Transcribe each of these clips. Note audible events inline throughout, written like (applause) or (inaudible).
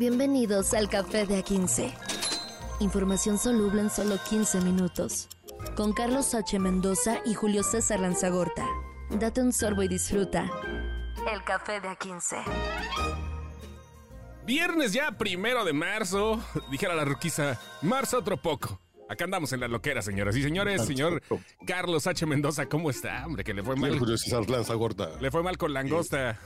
Bienvenidos al Café de A15. Información soluble en solo 15 minutos. Con Carlos H. Mendoza y Julio César Lanzagorta. Date un sorbo y disfruta. El Café de A15. Viernes ya, primero de marzo. (laughs) Dijera la ruquiza, marzo otro poco. Acá andamos en la loquera, señoras y señores. Señor Carlos H. Mendoza, ¿cómo está? Hombre, que le fue mal. Julio César Lanzagorta. Le fue mal con langosta.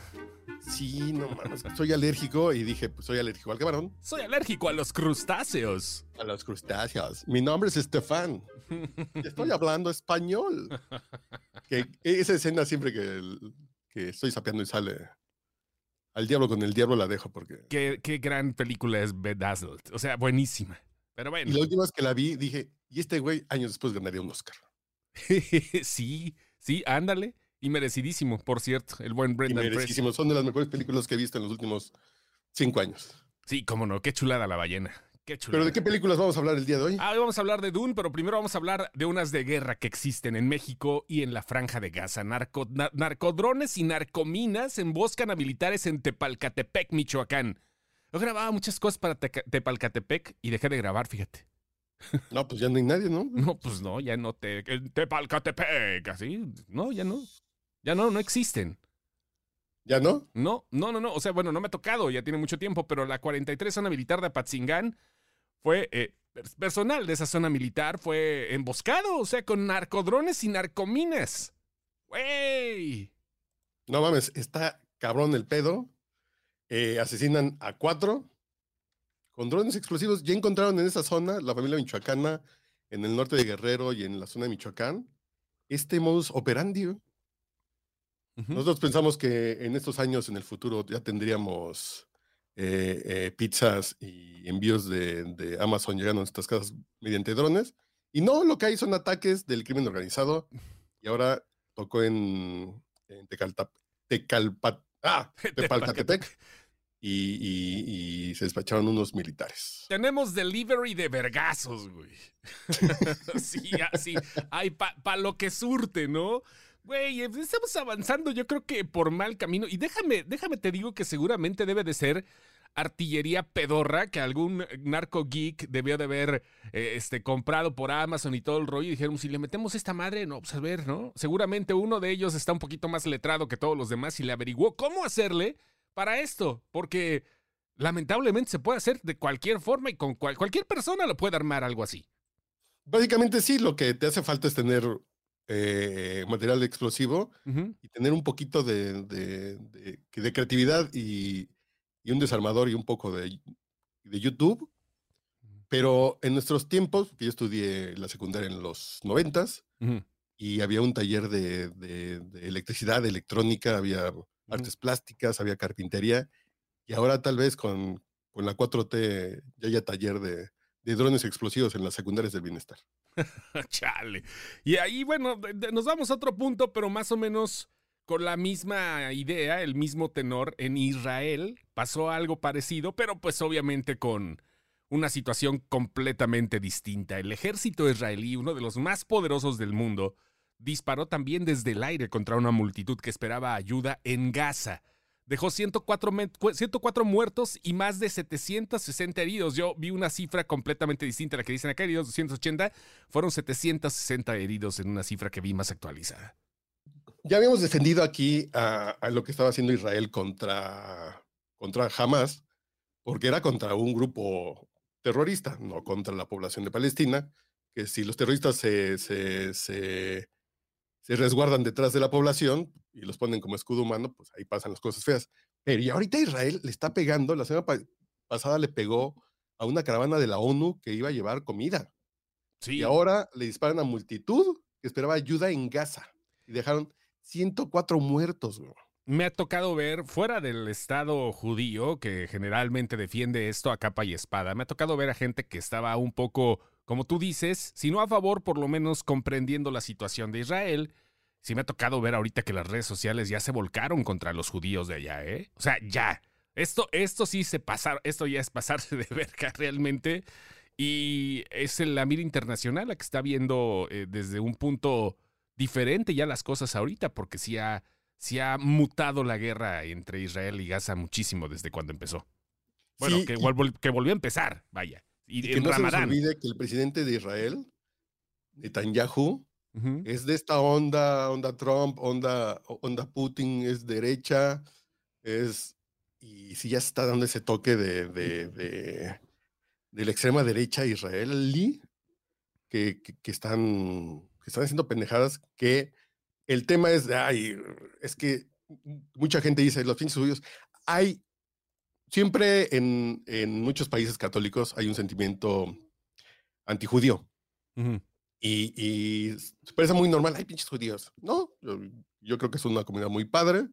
Sí, no mames. Soy alérgico y dije, pues soy alérgico al camarón. Soy alérgico a los crustáceos. A los crustáceos. Mi nombre es Estefan. (laughs) Estoy hablando español. Que esa escena siempre que, que estoy sapeando y sale al diablo con el diablo la dejo porque. Qué, qué gran película es Bedazzled. O sea, buenísima. Pero bueno. Y la última vez que la vi, dije, y este güey años después ganaría un Oscar. (laughs) sí, sí, ándale. Y merecidísimo, por cierto, el buen Brendan y merecidísimo. Son de las mejores películas que he visto en los últimos cinco años. Sí, cómo no, qué chulada la ballena. Qué chulada. ¿Pero de qué películas vamos a hablar el día de hoy? Ah, hoy vamos a hablar de Dune, pero primero vamos a hablar de unas de guerra que existen en México y en la Franja de Gaza. Narco, narcodrones y narcominas emboscan a militares en Tepalcatepec, Michoacán. Yo grababa muchas cosas para Tepalcatepec y dejé de grabar, fíjate. No, pues ya no hay nadie, ¿no? No, pues no, ya no te. Tepalcatepec, así. No, ya no. Ya no, no existen. ¿Ya no? No, no, no, no. O sea, bueno, no me ha tocado, ya tiene mucho tiempo, pero la 43 zona militar de Apatzingán fue. Eh, personal de esa zona militar fue emboscado, o sea, con narcodrones y narcominas. ¡Wey! No mames, está cabrón el pedo. Eh, asesinan a cuatro con drones explosivos. Ya encontraron en esa zona, la familia michoacana, en el norte de Guerrero y en la zona de Michoacán, este modus operandi. Nosotros pensamos que en estos años, en el futuro, ya tendríamos eh, eh, pizzas y envíos de, Amazon llegando a nuestras casas mediante drones. Y no, lo que hay son ataques del crimen organizado. (laughs) Y ahora tocó en, en Tecalpat, ah, (laughs) Tepalcatepec. Y, y, se despacharon unos militares. Tenemos delivery de vergazos, güey. (laughs) sí, así. Hay para lo que surte, ¿no? Güey, eh, estamos avanzando, yo creo que por mal camino. Y déjame, déjame te digo que seguramente debe de ser artillería pedorra que algún narco geek debió de haber eh, este, comprado por Amazon y todo el rollo. Y dijeron, si le metemos esta madre, no, pues a ver, ¿no? Seguramente uno de ellos está un poquito más letrado que todos los demás y le averiguó cómo hacerle para esto. Porque lamentablemente se puede hacer de cualquier forma y con cualquier persona lo puede armar algo así. Básicamente sí, lo que te hace falta es tener eh, material explosivo y tener un poquito de, de, creatividad y, un desarmador y un poco de, YouTube. Pero en nuestros tiempos, que yo estudié la secundaria en los noventas, y había un taller de, electricidad, electrónica, había artes plásticas, había carpintería, y ahora tal vez con, con la 4T ya haya taller de, de drones explosivos en las secundarias del bienestar. (laughs) Chale. Y ahí, bueno, nos vamos a otro punto, pero más o menos con la misma idea, el mismo tenor. En Israel pasó algo parecido, pero pues obviamente con una situación completamente distinta. El ejército israelí, uno de los más poderosos del mundo, disparó también desde el aire contra una multitud que esperaba ayuda en Gaza dejó 104, 104 muertos y más de 760 heridos. Yo vi una cifra completamente distinta a la que dicen acá, heridos 280, fueron 760 heridos en una cifra que vi más actualizada. Ya habíamos defendido aquí a, lo que estaba haciendo Israel contra, contra Hamas, porque era contra un grupo terrorista, no contra la población de Palestina, que si los terroristas se, se, se se resguardan detrás de la población y los ponen como escudo humano, pues ahí pasan las cosas feas. Pero y ahorita Israel le está pegando, la semana pasada le pegó a una caravana de la ONU que iba a llevar comida. Sí. Y ahora le disparan a multitud que esperaba ayuda en Gaza y dejaron 104 muertos. Me ha tocado ver, fuera del Estado judío, que generalmente defiende esto a capa y espada, me ha tocado ver a gente que estaba un poco como tú dices, si no a favor, por lo menos comprendiendo la situación de Israel. Sí me ha tocado ver ahorita que las redes sociales ya se volcaron contra los judíos de allá, ¿eh? O sea, ya. Esto, esto sí se pasaron, esto ya es pasarse (laughs) de verga realmente. Y es la mira internacional la que está viendo eh, desde un punto diferente ya las cosas ahorita, porque sí ha, sí ha mutado la guerra entre Israel y Gaza muchísimo desde cuando empezó. Bueno, Sí, que, y- vol- que volvió a empezar, vaya. Y, Y que en no se nos Ramadán. olvide que el presidente de Israel, Netanyahu, Ujú. es de esta onda, onda Trump, onda, onda Putin, es derecha, es... Y sí ya se está dando ese toque de, de, de, de la extrema derecha israelí, que, que, que están, que están haciendo pendejadas, que el tema es, de, ay, es que mucha gente dice, los pinches judíos, hay, siempre en, en muchos países católicos hay un sentimiento antijudío. Y, y parece muy normal, hay pinches judíos. No, yo, yo creo que es una comunidad muy padre,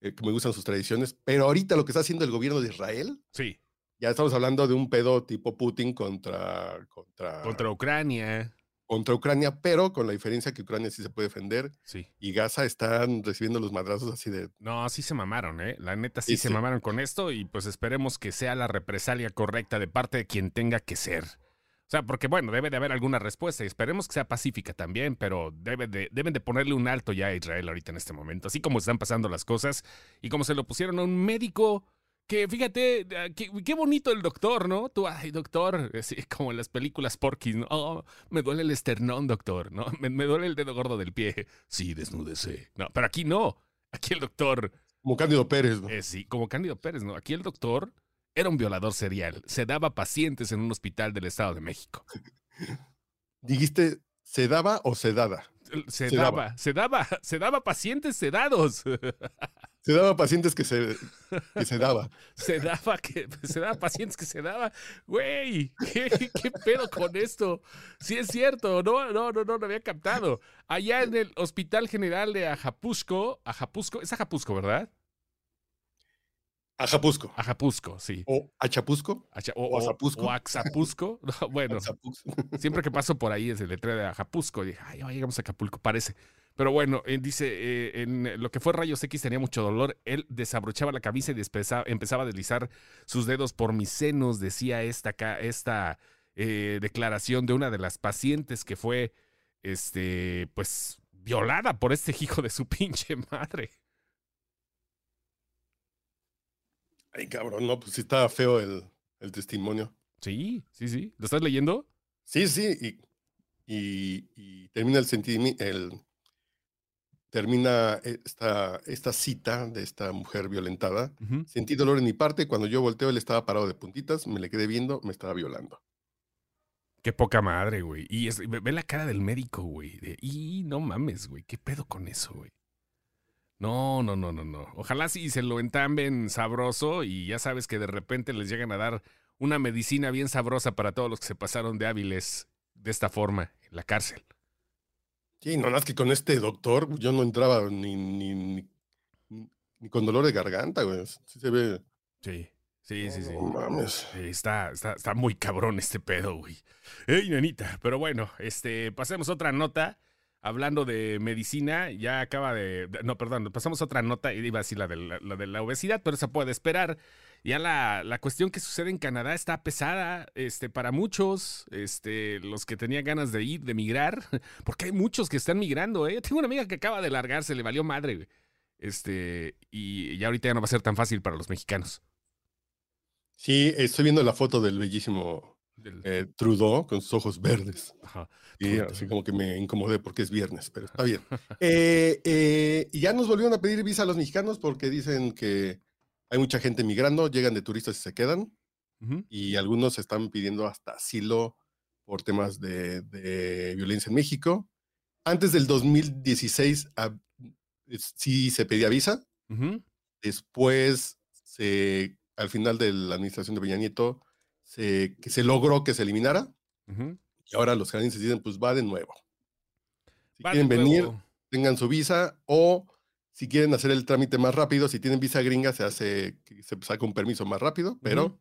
eh, que me gustan sus tradiciones, pero ahorita lo que está haciendo el gobierno de Israel, Sí, ya estamos hablando de un pedo tipo Putin contra, contra, contra Ucrania. Contra Ucrania, pero con la diferencia que Ucrania sí se puede defender Sí. y Gaza están recibiendo los madrazos así de... No, sí se mamaron, ¿eh? La neta sí, Sí, se sí. mamaron con esto y pues esperemos que sea la represalia correcta de parte de quien tenga que ser. O sea, porque bueno, debe de haber alguna respuesta y esperemos que sea pacífica también, pero debe de, deben de ponerle un alto ya a Israel ahorita en este momento, así como están pasando las cosas y como se lo pusieron a un médico que, fíjate, ah, qué, bonito el doctor, ¿no? Tú, ay, doctor, así como en las películas Porky's, ¿no? Oh, me duele el esternón, doctor, ¿no? (laughs) Me, me duele el dedo gordo del pie. Sí, desnúdese. No, pero aquí no. Aquí el doctor Como Cándido Pérez, ¿no? eh, sí, como Cándido Pérez, ¿no? Aquí el doctor era un violador serial. Se daba pacientes en un hospital del Estado de México. (laughs) Dijiste, ¿se daba o se dada? Se, Se daba, daba. se daba, (laughs) se daba pacientes sedados. Se daba pacientes que se, que se daba. (laughs) Se daba que se daba pacientes que se daba. Güey, ¿qué, qué pedo con esto? Sí es cierto, no, no, no, no lo había captado. Allá en el Hospital General de Ajapusco, Ajapusco, es Ajapusco, ¿verdad? Ajapusco. Ajapusco, sí. O Achapusco. Acha- ¿O o, Azapusco? o Axapusco. (laughs) No, bueno. Siempre que paso por ahí es el letrero de Acapulco. Dije, ay, ya llegamos a Acapulco, parece. Pero bueno, eh, dice, eh, en lo que fue rayos X tenía mucho dolor. Él desabrochaba la camisa y despeza- empezaba a deslizar sus dedos por mis senos, decía esta, esta eh, declaración de una de las pacientes que fue, este, pues, violada por este (laughs) hijo de su pinche madre. Ay, cabrón, no, pues sí estaba feo el, el testimonio. Sí, sí, sí. ¿Lo estás leyendo? Sí, sí, y, y- y termina el sentimiento, el, termina esta, esta cita de esta mujer violentada. Sentí dolor en mi parte, cuando yo volteo él estaba parado de puntitas, me le quedé viendo, me estaba violando. Qué poca madre, güey. Y es- ve la cara del médico, güey. de, Y no mames, güey. ¿Qué pedo con eso, güey? No, no, no, no, no. Ojalá si se lo entamben sabroso y ya sabes que de repente les llegan a dar una medicina bien sabrosa para todos los que se pasaron de hábiles de esta forma en la cárcel. Sí, no, más que con este doctor yo no entraba ni, ni, ni, ni con dolor de garganta, güey. Sí se ve. Sí, sí, sí, sí. No mames. Sí, está, está, está muy cabrón este pedo, güey. Ey, nanita. Pero bueno, este, pasemos otra nota. Hablando de medicina, ya acaba de. No, perdón, pasamos otra nota. Iba a decir la de la, la de la obesidad, pero esa puede esperar. Ya la, la cuestión que sucede en Canadá está pesada este, para muchos, este, los que tenían ganas de ir, de migrar, (laughs) porque hay muchos que están migrando. ¿eh? Yo tengo una amiga que acaba de largarse, le valió madre. Este, y ya ahorita ya no va a ser tan fácil para los mexicanos. Sí, estoy viendo la foto del bellísimo Del- eh, Trudeau con sus ojos verdes. ajá. Y así como que me incomodé porque es viernes, pero está bien. (laughs) Eh, eh, y ya nos volvieron a pedir visa a los mexicanos porque dicen que hay mucha gente migrando, llegan de turistas y se quedan, y algunos están pidiendo hasta asilo por temas de, de violencia en México. Antes del 2016 ah, es- sí se pedía visa, después se, al final de la administración de Peña Nieto se, que se logró que se eliminara, y ahora los canadienses dicen, pues va de nuevo. Si Va quieren venir, tengan su visa o si quieren hacer el trámite más rápido, si tienen visa gringa, se hace, se saca un permiso más rápido, pero Ujú.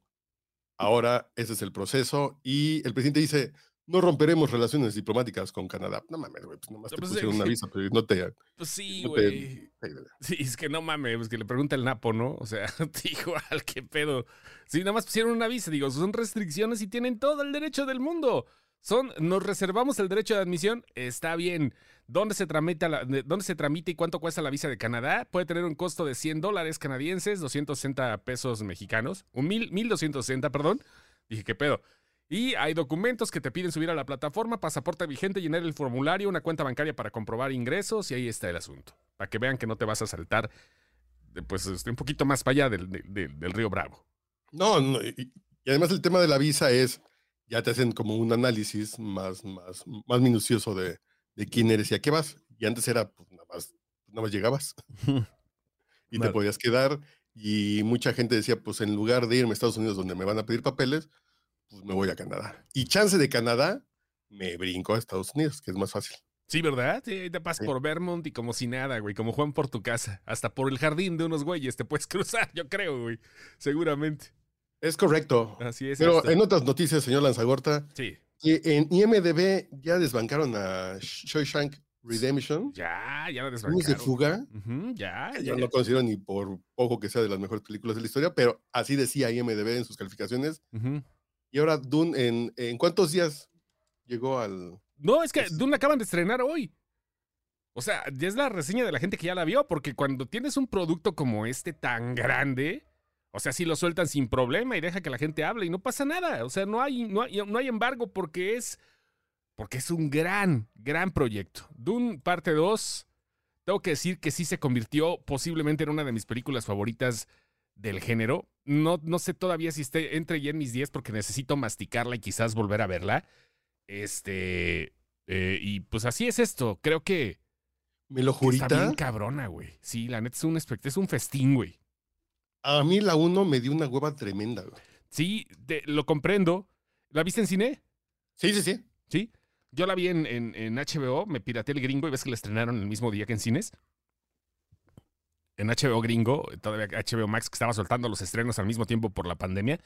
ahora ese es el proceso y el presidente dice, no romperemos relaciones diplomáticas con Canadá. No mames, güey, pues nomás te Pues, pusieron eh, una (laughs) visa, pero no te... Pues sí, no güey. Sí, es que no mames, pues que le pregunta el Napo, ¿no? O sea, (laughs) igual, qué pedo. Sí, nada más pusieron una visa, digo, son restricciones y tienen todo el derecho del mundo. Son, nos reservamos el derecho de admisión, está bien. ¿Dónde se, tramita ¿Dónde se tramita y cuánto cuesta la visa de Canadá? Puede tener un costo de 100 dólares canadienses, 260 pesos mexicanos, un mil, 1260, perdón. Dije, ¿qué pedo? Y hay documentos que te piden subir a la plataforma, pasaporte vigente, llenar el formulario, una cuenta bancaria para comprobar ingresos y ahí está el asunto. Para que vean que no te vas a saltar, pues, este, un poquito más para allá del, del- del- río Bravo. No, no, y además el tema de la visa es, ya te hacen como un análisis más, más, más minucioso de, de quién eres y a qué vas. Y antes era, pues nada más, nada más llegabas (laughs) y te podías quedar. Y mucha gente decía, pues en lugar de irme a Estados Unidos donde me van a pedir papeles, pues me voy a Canadá. Y chance de Canadá, me brinco a Estados Unidos, que es más fácil. Sí, ¿verdad? Sí, ahí te pasas Sí. por Vermont y como si nada, güey. Como Juan por tu casa. Hasta por el jardín de unos güeyes te puedes (laughs) cruzar, yo creo, güey. Seguramente. Es correcto. Así es. Pero esto. en otras noticias, señor Lanzagorta, Sí. en IMDB ya desbancaron a Shawshank Redemption. Ya, ya lo desbancaron. de fuga. Ujú, ya, ya. Yo no considero ni por poco que sea de las mejores películas de la historia, pero así decía IMDB en sus calificaciones. Ujú. Y ahora Dune, ¿en, en cuántos días llegó al...? No, es que Es- Dune acaban de estrenar hoy. O sea, ya es la reseña de la gente que ya la vio, porque cuando tienes un producto como este tan grande, o sea, si lo sueltan sin problema y deja que la gente hable y no pasa nada. O sea, no hay, no hay, no hay embargo porque es, porque es un gran, gran proyecto. Dune parte 2, tengo que decir que sí se convirtió posiblemente en una de mis películas favoritas del género. No, no sé todavía si esté entre ya en mis 10 porque necesito masticarla y quizás volver a verla. Este. eh, y pues así es esto. Creo que, ¿Me lo que está bien jurita? cabrona, güey. Sí, la neta es un es un festín, güey. A mí la 1 me dio una hueva tremenda. güey. Sí, te- lo comprendo. ¿La viste en cine? Sí, sí, sí. Sí. Yo la vi en, en- en HBO, me pirateé el gringo y ves que la estrenaron el mismo día que en cines. En HBO gringo, todavía HBO Max, que estaba soltando los estrenos al mismo tiempo por la pandemia.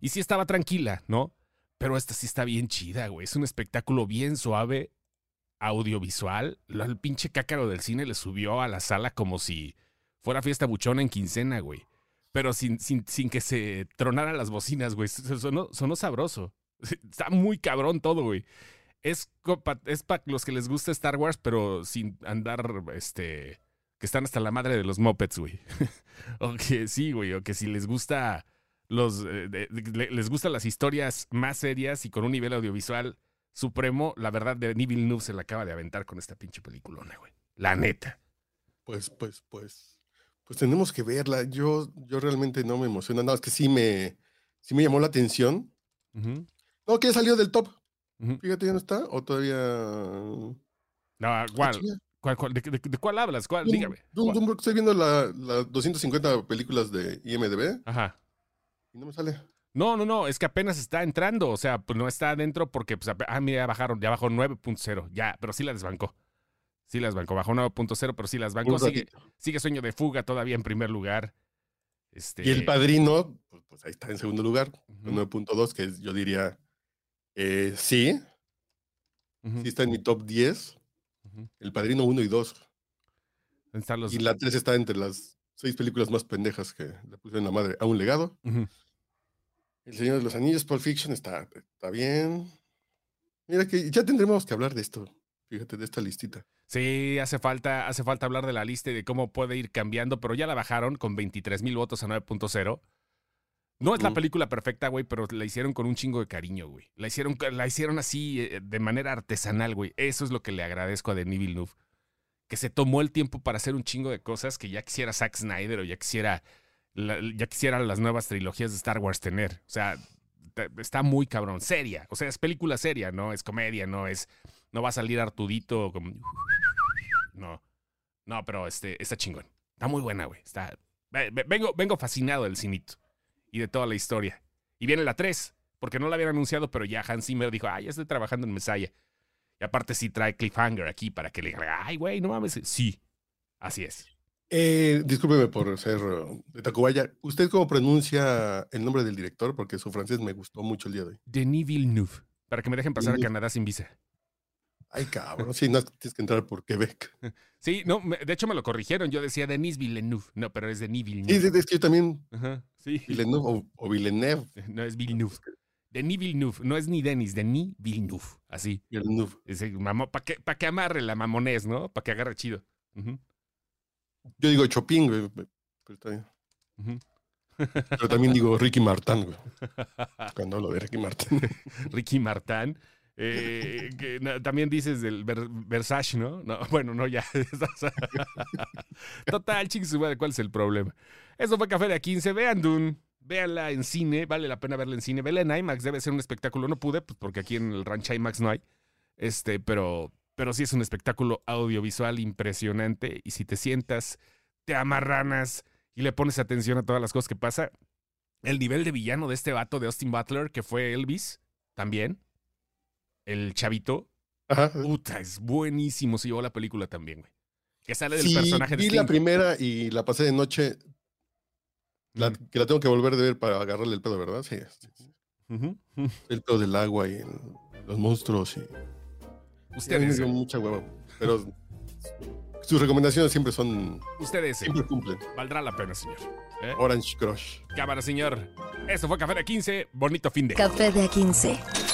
Y sí estaba tranquila, ¿no? Pero esta sí está bien chida, güey. Es un espectáculo bien suave, audiovisual. Lo- El pinche cácaro del cine le subió a la sala como si fuera fiesta buchona en quincena, güey. Pero sin, sin, sin que se tronaran las bocinas, güey. Sonó, sonó sabroso. (laughs) Está muy cabrón todo, güey. Es para es pa los que les gusta Star Wars, pero sin andar, este, que están hasta la madre de los mopeds, güey. (laughs) o que sí, güey, o que si les gusta los, eh, les gustan las historias más serias y con un nivel audiovisual supremo, la verdad de Denis Villeneuve se la acaba de aventar con esta pinche peliculona, güey. La neta. Pues, pues, pues, pues tenemos que verla. Yo, yo realmente no me emociona. Nada, es que sí me, sí me llamó la atención. No, que ya salió del top. Fíjate, ya no está. O todavía. Ah, No, ¿cuál? chinga. ¿Cuál- cuál- de, de- de cuál hablas? ¿Cuál? Dígame. Estoy viendo las la 250 películas de IMDB Ajá. y no me sale. No, no, no, es que apenas está entrando, o sea, pues no está adentro porque, pues, ah, mira, ya bajaron, ya bajó 9.0, ya, pero sí la desbancó. Sí las bancó, bajó 9.0, pero sí las bancó. Sigue, sigue Sueño de Fuga todavía en primer lugar. Este, Y el padrino, pues, pues ahí está en segundo lugar, ujú, con 9.2, que yo diría, eh, sí, ujú, sí está en mi top 10. ujú. El padrino 1 y 2. ¿Dónde están los- Y la 3 está entre las seis películas más pendejas que le pusieron la madre a un legado. El Señor de los Anillos, Pulp Fiction, está, está bien. Mira que ya tendremos que hablar de esto. Fíjate, de esta listita. Sí, hace falta, hace falta hablar de la lista y de cómo puede ir cambiando, pero ya la bajaron con 23 mil votos a 9.0. No es la película perfecta, güey, pero la hicieron con un chingo de cariño, güey. La hicieron, la hicieron así, eh, de manera artesanal, güey. Eso es lo que le agradezco a Denis Villeneuve. Que se tomó el tiempo para hacer un chingo de cosas que ya quisiera Zack Snyder o ya quisiera, la- ya quisiera las nuevas trilogías de Star Wars tener. O sea, está muy cabrón. Seria. O sea, es película seria, no es comedia, no es. No va a salir Artudito como. (laughs) No. No, pero este, está chingón. Está muy buena, güey. Está. ve- ve- Vengo, vengo fascinado del cinito y de toda la historia. Y viene la 3, porque no la habían anunciado, pero ya Hans Zimmer dijo, ah, ya estoy trabajando en Messiah. Y aparte sí trae cliffhanger aquí para que le diga, ay, güey, no mames. Sí, así es. Eh, discúlpeme por ser uh, de Tacubaya. ¿Usted cómo pronuncia el nombre del director? Porque su francés me gustó mucho el día de hoy. Denis Villeneuve, para que me dejen pasar a. Canadá sin visa. Ay, cabrón. Sí, no, tienes que entrar por Quebec. (laughs) Sí, no, de hecho me lo corrigieron. Yo decía Denis Villeneuve. No, pero es Denis Sí, Villeneuve. es es que yo también, Ajá, sí. Villeneuve o, o Villeneuve. (laughs) No es Villeneuve. Denis Villeneuve. No es ni Denis, Denis Villeneuve. Así. Para que, pa que amarre la mamonés, ¿no? Para que agarre chido. Yo digo Chopin, güey. Pero bien. Pero también digo Ricky Martin, güey. (laughs) Cuando hablo de Ricky Martin. Ricky Martin. Eh, también dices del Versace, ¿no? ¿no? (laughs) Bueno, no, ya. (laughs) (laughs) Total, chicos, ¿cuál es el problema? Eso fue Café de A15. Vean Dune, véanla en cine, vale la pena verla en cine. Véanla en IMAX, debe ser un espectáculo. No pude, pues porque aquí en el Ranch IMAX no hay. Este, pero, pero sí es un espectáculo audiovisual impresionante. Y si te sientas, te amarranas y le pones atención a todas las cosas que pasa, el nivel de villano de este vato de Austin Butler, que fue Elvis, también el chavito. Ajá. Puta, es buenísimo. Se llevó la película también, güey. Que sale del personaje de Vi la primera y la pasé de noche. Que la tengo que volver de ver para agarrarle el pedo, ¿verdad? Sí. El pedo del agua y los monstruos y. Ustedes. mucha hueva. Pero sus recomendaciones siempre son. Ustedes. Siempre cumplen. Valdrá la pena, señor. ¿Eh? Orange Crush. Cámara, señor. Eso fue Café de A15. Bonito fin de. Café de A15.